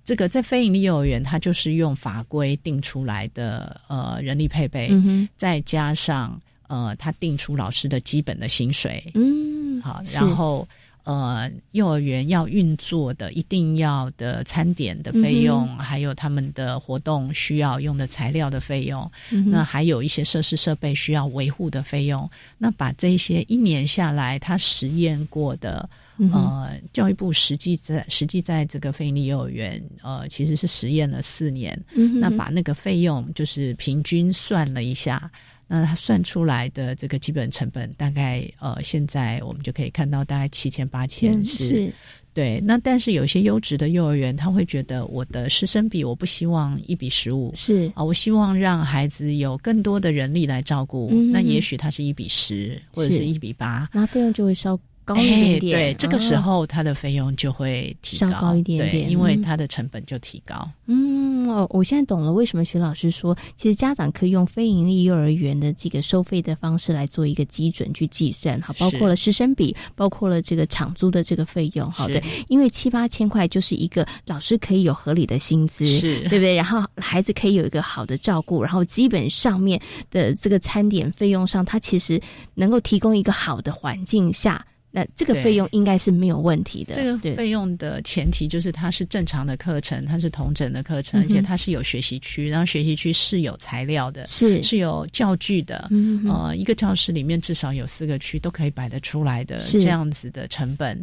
这个在非营利幼儿园，它就是用法规定出来的呃人力配备，再加上呃他定出老师的基本的薪水，嗯，好，然后呃，幼儿园要运作的一定要的餐点的费用，还有他们的活动需要用的材料的费用，那还有一些设施设备需要维护的费用。那把这些一年下来，他实验过的，呃，教育部实际在实际在这个非营利幼儿园，呃，其实是实验了四年。嗯那把那个费用就是平均算了一下。那他算出来的这个基本成本大概呃，现在我们就可以看到大概七千八千是，对。那但是有些优质的幼儿园，他会觉得我的师生比我不希望一比十五，是啊，我希望让孩子有更多的人力来照顾。那也许他是一比十或者是一比八，那费用就会稍高一点点。对，这个时候他的费用就会提高一点点，因为他的成本就提高。嗯。哦，我现在懂了，为什么徐老师说，其实家长可以用非盈利幼儿园的这个收费的方式来做一个基准去计算，哈，包括了师生比，包括了这个场租的这个费用，好的，因为七八千块就是一个老师可以有合理的薪资，是对不对？然后孩子可以有一个好的照顾，然后基本上面的这个餐点费用上，它其实能够提供一个好的环境下。那这个费用应该是没有问题的。这个费用的前提就是它是正常的课程，它是同整的课程，而且它是有学习区，然后学习区是有材料的，是是有教具的。呃，一个教室里面至少有四个区都可以摆得出来的这样子的成本。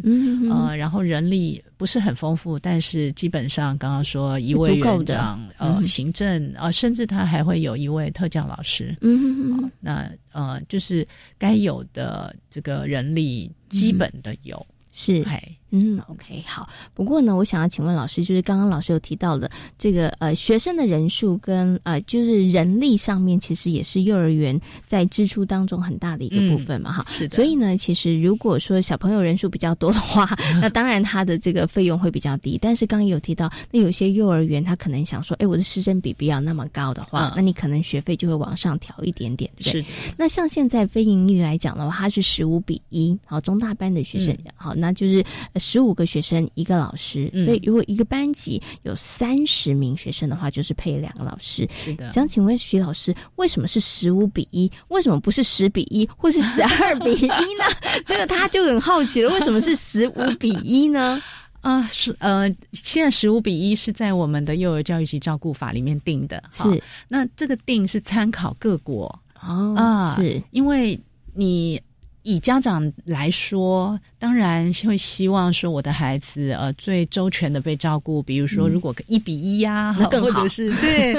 呃，然后人力不是很丰富，但是基本上刚刚说一位园长，呃，行政，呃，甚至他还会有一位特教老师。嗯，那呃，就是该有的这个人力。基本的有。是，嗯，OK，好。不过呢，我想要请问老师，就是刚刚老师有提到的这个呃学生的人数跟呃就是人力上面，其实也是幼儿园在支出当中很大的一个部分嘛，哈。是的。所以呢，其实如果说小朋友人数比较多的话，那当然他的这个费用会比较低。但是刚刚有提到，那有些幼儿园他可能想说，哎，我的师生比不要那么高的话，那你可能学费就会往上调一点点，对是。那像现在非盈利来讲的话，它是十五比一，好，中大班的学生，好，那就是。十五个学生一个老师，所以如果一个班级有三十名学生的话，就是配两个老师。是的，想请问徐老师，为什么是十五比一？为什么不是十比一，或是十二比一呢？这个他就很好奇了，为什么是十五比一呢？啊，是呃，现在十五比一是在我们的幼儿教育及照顾法里面定的。是，那这个定是参考各国哦啊，是因为你。以家长来说，当然会希望说我的孩子呃最周全的被照顾。比如说，如果一比一呀，或者是对，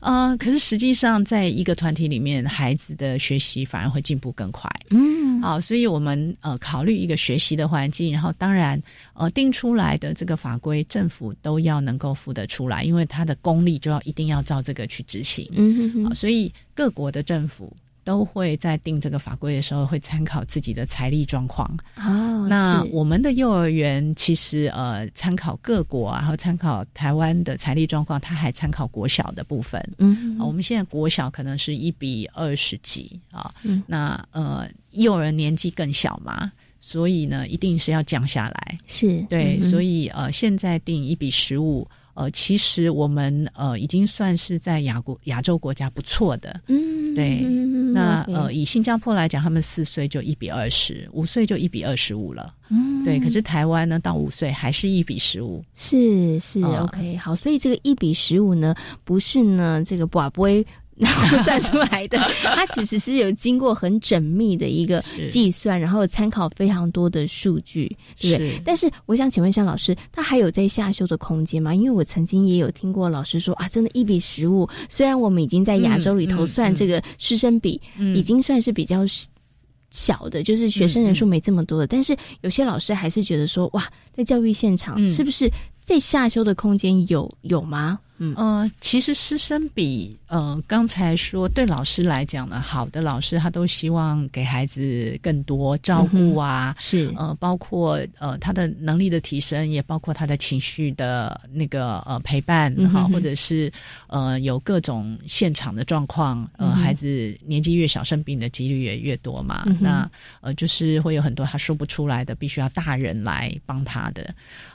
呃，可是实际上在一个团体里面，孩子的学习反而会进步更快。嗯，好，所以我们呃考虑一个学习的环境，然后当然呃定出来的这个法规，政府都要能够付得出来，因为它的功力就要一定要照这个去执行。嗯，好，所以各国的政府。都会在定这个法规的时候，会参考自己的财力状况。哦，那我们的幼儿园其实呃，参考各国，然后参考台湾的财力状况，它还参考国小的部分。嗯，我们现在国小可能是一比二十几啊。嗯，那呃，幼儿年纪更小嘛，所以呢，一定是要降下来。是对，所以呃，现在定一比十五。呃，其实我们呃已经算是在亚国亚洲国家不错的，嗯，对。那呃，以新加坡来讲，他们四岁就一比二十五岁就一比二十五了，嗯，对。可是台湾呢，到五岁还是一比十五，是是 OK 好，所以这个一比十五呢，不是呢这个不会。然后算出来的，它其实是有经过很缜密的一个计算，然后参考非常多的数据，对不对？但是我想请问一下老师，他还有在下修的空间吗？因为我曾经也有听过老师说啊，真的，一比十五，虽然我们已经在亚洲里头算这个师生比，已经算是比较小的，就是学生人数没这么多的，但是有些老师还是觉得说，哇，在教育现场是不是在下修的空间有有吗？嗯。呃，其实师生比呃，刚才说对老师来讲呢，好的老师他都希望给孩子更多照顾啊，是。呃，包括呃他的能力的提升，也包括他的情绪的那个呃陪伴哈，或者是呃有各种现场的状况，呃，孩子年纪越小生病的几率也越多嘛，那呃就是会有很多他说不出来的，必须要大人来帮他的，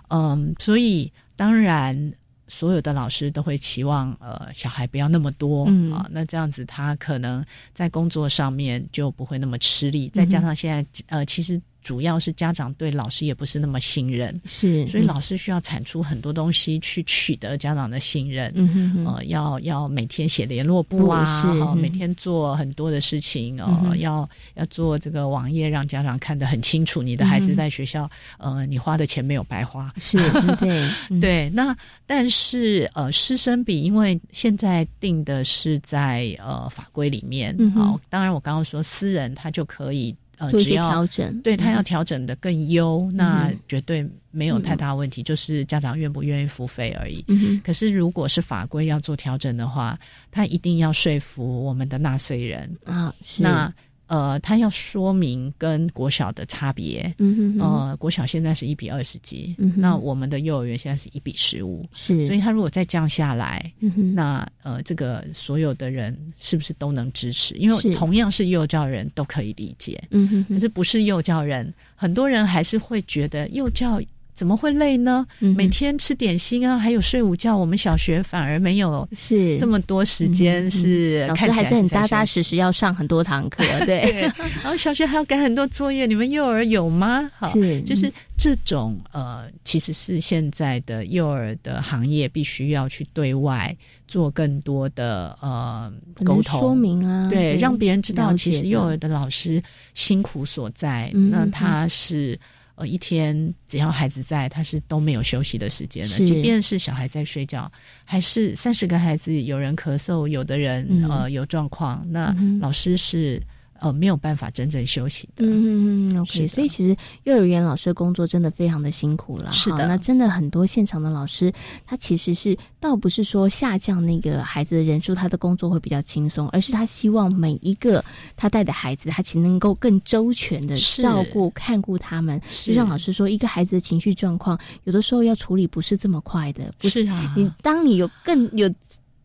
嗯，所以当然。所有的老师都会期望，呃，小孩不要那么多啊，那这样子他可能在工作上面就不会那么吃力。再加上现在，呃，其实主要是家长对老师也不是那么信任，是，所以老师需要产出很多东西去取得家长的信任。嗯哼呃，要要每天写联络簿啊，是每天做很多的事情哦，要要做这个网页，让家长看得很清楚，你的孩子在学校，呃，你花的钱没有白花。是，对 对。那但是呃，师生比，因为现在定的是在呃法规里面，好，当然我刚刚说私人他就可以。呃，做一些调整，对他要调整的更优，那绝对没有太大问题，就是家长愿不愿意付费而已。可是如果是法规要做调整的话，他一定要说服我们的纳税人啊，那。呃，他要说明跟国小的差别。嗯哼，呃，国小现在是一比二十几，那我们的幼儿园现在是一比十五，是。所以他如果再降下来，那呃，这个所有的人是不是都能支持？因为同样是幼教人都可以理解。嗯哼，可是不是幼教人，很多人还是会觉得幼教。怎么会累呢？每天吃点心啊，还有睡午觉。我们小学反而没有是这么多时间，是老师还是很扎扎实实要上很多堂课，对。然后小学还要改很多作业，你们幼儿有吗？是，就是这种呃，其实是现在的幼儿的行业必须要去对外做更多的呃沟通说明啊，对，让别人知道其实幼儿的老师辛苦所在，那他是。呃，一天只要孩子在，他是都没有休息的时间的。即便是小孩在睡觉，还是三十个孩子，有人咳嗽，有的人呃有状况，那老师是。呃，没有办法真正休息的。嗯嗯嗯，OK。所以其实幼儿园老师的工作真的非常的辛苦了。是的，那真的很多现场的老师，他其实是倒不是说下降那个孩子的人数，他的工作会比较轻松，而是他希望每一个他带的孩子，他其实能够更周全的照顾、看顾他们。就像老师说，一个孩子的情绪状况，有的时候要处理不是这么快的。不是啊，你当你有更有。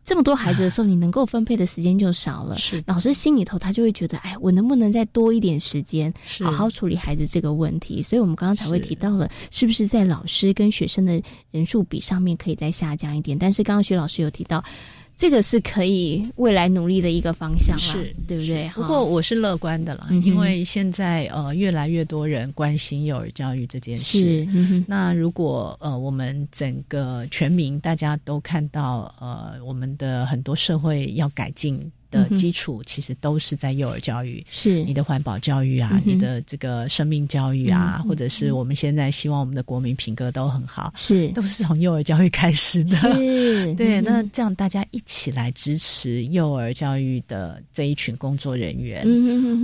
这么多孩子的时候，你能够分配的时间就少了。是老师心里头，他就会觉得，哎，我能不能再多一点时间，好好处理孩子这个问题？所以我们刚刚才会提到了，是不是在老师跟学生的人数比上面可以再下降一点？但是刚刚徐老师有提到。这个是可以未来努力的一个方向，是对不对？不过我是乐观的啦，因为现在呃越来越多人关心幼儿教育这件事。那如果呃我们整个全民大家都看到呃我们的很多社会要改进。的基础其实都是在幼儿教育，是。你的环保教育啊，你的这个生命教育啊，或者是我们现在希望我们的国民品格都很好，是。都是从幼儿教育开始的。是，对，那这样大家一起来支持幼儿教育的这一群工作人员，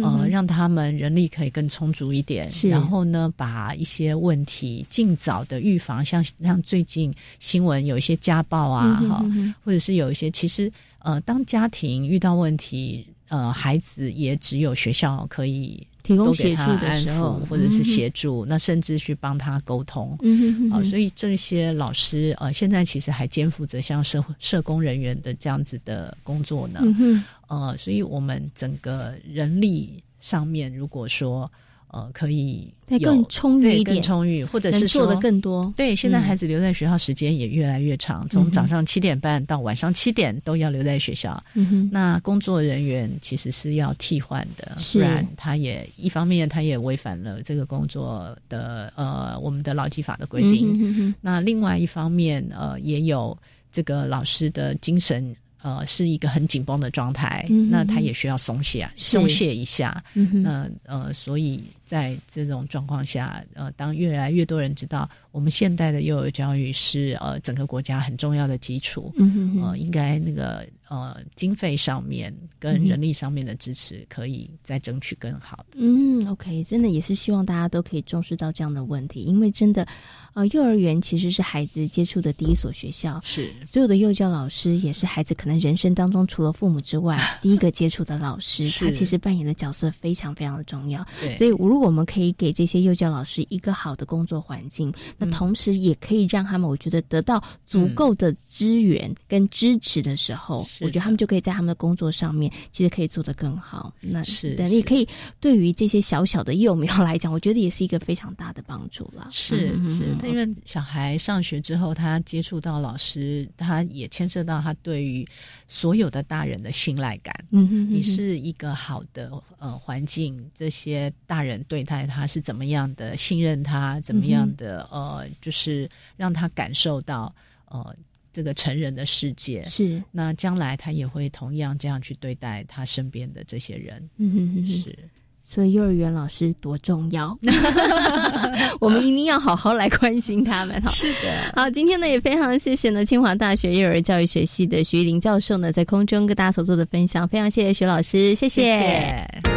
呃，让他们人力可以更充足一点，然后呢，把一些问题尽早的预防，像像最近新闻有一些家暴啊，哈，或者是有一些其实。呃，当家庭遇到问题，呃，孩子也只有学校可以提供协助的时候，或者是协助，那甚至去帮他沟通。嗯啊，所以这些老师呃，现在其实还肩负着像社社工人员的这样子的工作呢。嗯呃，所以我们整个人力上面，如果说。呃，可以更充裕一点，更充裕，或者是做的更多。对，现在孩子留在学校时间也越来越长，从早上七点半到晚上七点都要留在学校。嗯哼，那工作人员其实是要替换的，不然他也一方面他也违反了这个工作的呃我们的劳基法的规定。嗯哼那另外一方面呃也有这个老师的精神。呃，是一个很紧绷的状态，那他也需要松懈，松懈一下。嗯那呃，所以在这种状况下，呃，当越来越多人知道我们现代的幼儿教育是呃整个国家很重要的基础，呃，应该那个呃经费上面跟人力上面的支持可以再争取更好的。嗯，OK，真的也是希望大家都可以重视到这样的问题，因为真的。呃，幼儿园其实是孩子接触的第一所学校，是所有的幼教老师也是孩子可能人生当中除了父母之外 第一个接触的老师，他其实扮演的角色非常非常的重要。对，所以如果我们可以给这些幼教老师一个好的工作环境，那同时也可以让他们，我觉得得到足够的资源跟支持的时候，我觉得他们就可以在他们的工作上面其实可以做得更好。那是，等也可以对于这些小小的幼苗来讲，我觉得也是一个非常大的帮助了。是是。因为小孩上学之后，他接触到老师，他也牵涉到他对于所有的大人的信赖感。嗯哼，你是一个好的呃环境，这些大人对待他，是怎么样的信任他，怎么样的呃，就是让他感受到呃这个成人的世界是。那将来他也会同样这样去对待他身边的这些人，嗯哼哼是。所以幼儿园老师多重要，我们一定要好好来关心他们哈。是的，好，今天呢也非常谢谢呢清华大学幼儿教育学系的徐玉玲教授呢在空中跟大家所做的分享，非常谢谢徐老师，谢谢。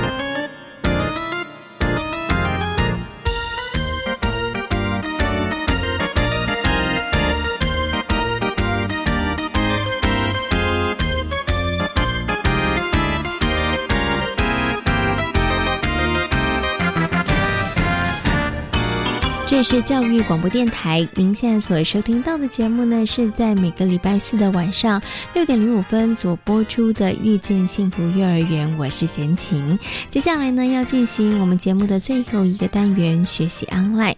是教育广播电台，您现在所收听到的节目呢，是在每个礼拜四的晚上六点零五分所播出的《遇见幸福幼儿园》，我是贤琴。接下来呢，要进行我们节目的最后一个单元——学习 online。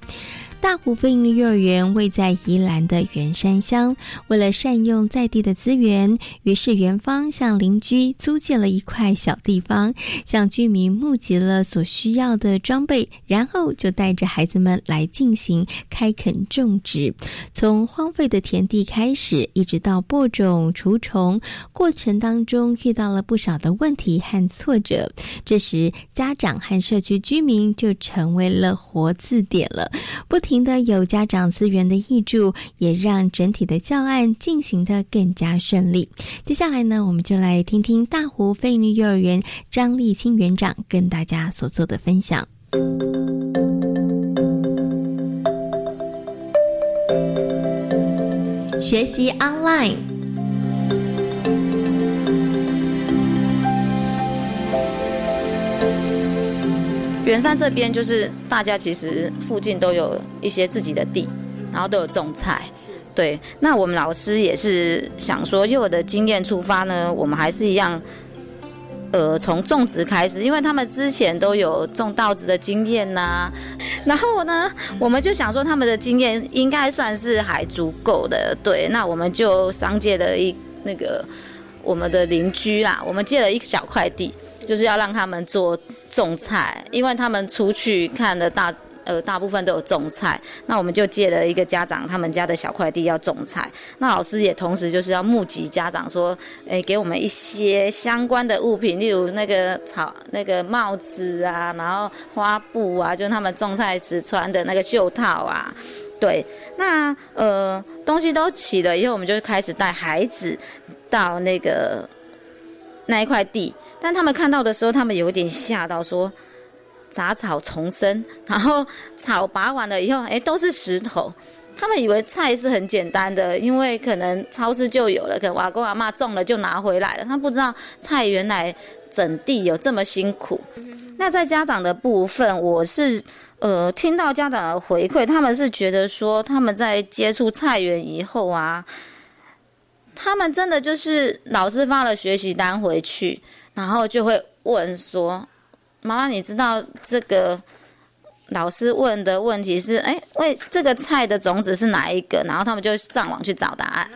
大湖飞鹰的幼儿园位在宜兰的圆山乡，为了善用在地的资源，于是园方向邻居租借了一块小地方，向居民募集了所需要的装备，然后就带着孩子们来进行开垦种植。从荒废的田地开始，一直到播种、除虫，过程当中遇到了不少的问题和挫折。这时，家长和社区居民就成为了活字典了，不停。的有家长资源的益助，也让整体的教案进行的更加顺利。接下来呢，我们就来听听大湖飞尼幼儿园张立清园长跟大家所做的分享。学习 online。圆山这边就是大家其实附近都有一些自己的地，然后都有种菜。对。那我们老师也是想说，以我的经验出发呢，我们还是一样，呃，从种植开始，因为他们之前都有种稻子的经验呐。然后呢，我们就想说，他们的经验应该算是还足够的。对。那我们就商界的一那个我们的邻居啦，我们借了一小块地。就是要让他们做种菜，因为他们出去看的大呃大部分都有种菜，那我们就借了一个家长他们家的小块地要种菜，那老师也同时就是要募集家长说，诶给我们一些相关的物品，例如那个草那个帽子啊，然后花布啊，就是他们种菜时穿的那个袖套啊，对，那呃东西都齐了以后，我们就开始带孩子到那个那一块地。但他们看到的时候，他们有点吓到，说杂草丛生，然后草拔完了以后，哎，都是石头。他们以为菜是很简单的，因为可能超市就有了，可能阿公阿妈种了就拿回来了。他不知道菜原来整地有这么辛苦。那在家长的部分，我是呃听到家长的回馈，他们是觉得说他们在接触菜园以后啊，他们真的就是老师发了学习单回去。然后就会问说：“妈妈，你知道这个老师问的问题是？哎，为这个菜的种子是哪一个？然后他们就上网去找答案，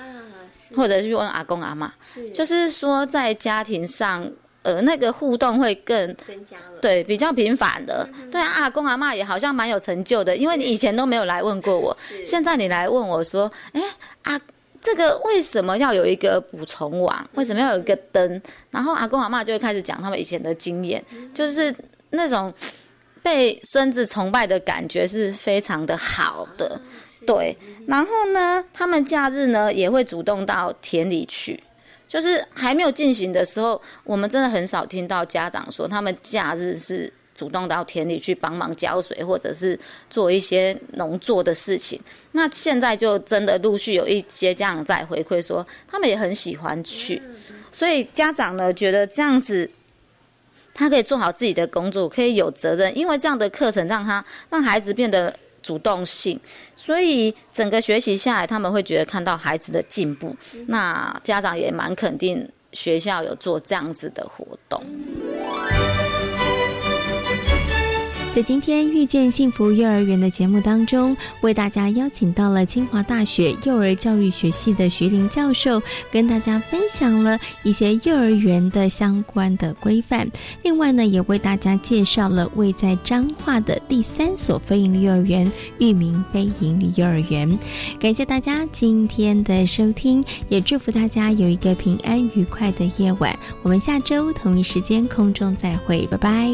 或者去问阿公阿妈。是，就是说在家庭上，呃，那个互动会更增加了，对，比较频繁的。对啊，阿公阿妈也好像蛮有成就的，因为你以前都没有来问过我，现在你来问我说，哎，阿。”这个为什么要有一个捕虫网？为什么要有一个灯？然后阿公阿妈就会开始讲他们以前的经验，就是那种被孙子崇拜的感觉是非常的好的。对，然后呢，他们假日呢也会主动到田里去，就是还没有进行的时候，我们真的很少听到家长说他们假日是。主动到田里去帮忙浇水，或者是做一些农作的事情。那现在就真的陆续有一些家长在回馈说，他们也很喜欢去。所以家长呢觉得这样子，他可以做好自己的工作，可以有责任，因为这样的课程让他让孩子变得主动性。所以整个学习下来，他们会觉得看到孩子的进步。那家长也蛮肯定学校有做这样子的活动。在今天遇见幸福幼儿园的节目当中，为大家邀请到了清华大学幼儿教育学系的徐林教授，跟大家分享了一些幼儿园的相关的规范。另外呢，也为大家介绍了位在彰化的第三所非营利幼儿园——裕民非营利幼儿园。感谢大家今天的收听，也祝福大家有一个平安愉快的夜晚。我们下周同一时间空中再会，拜拜。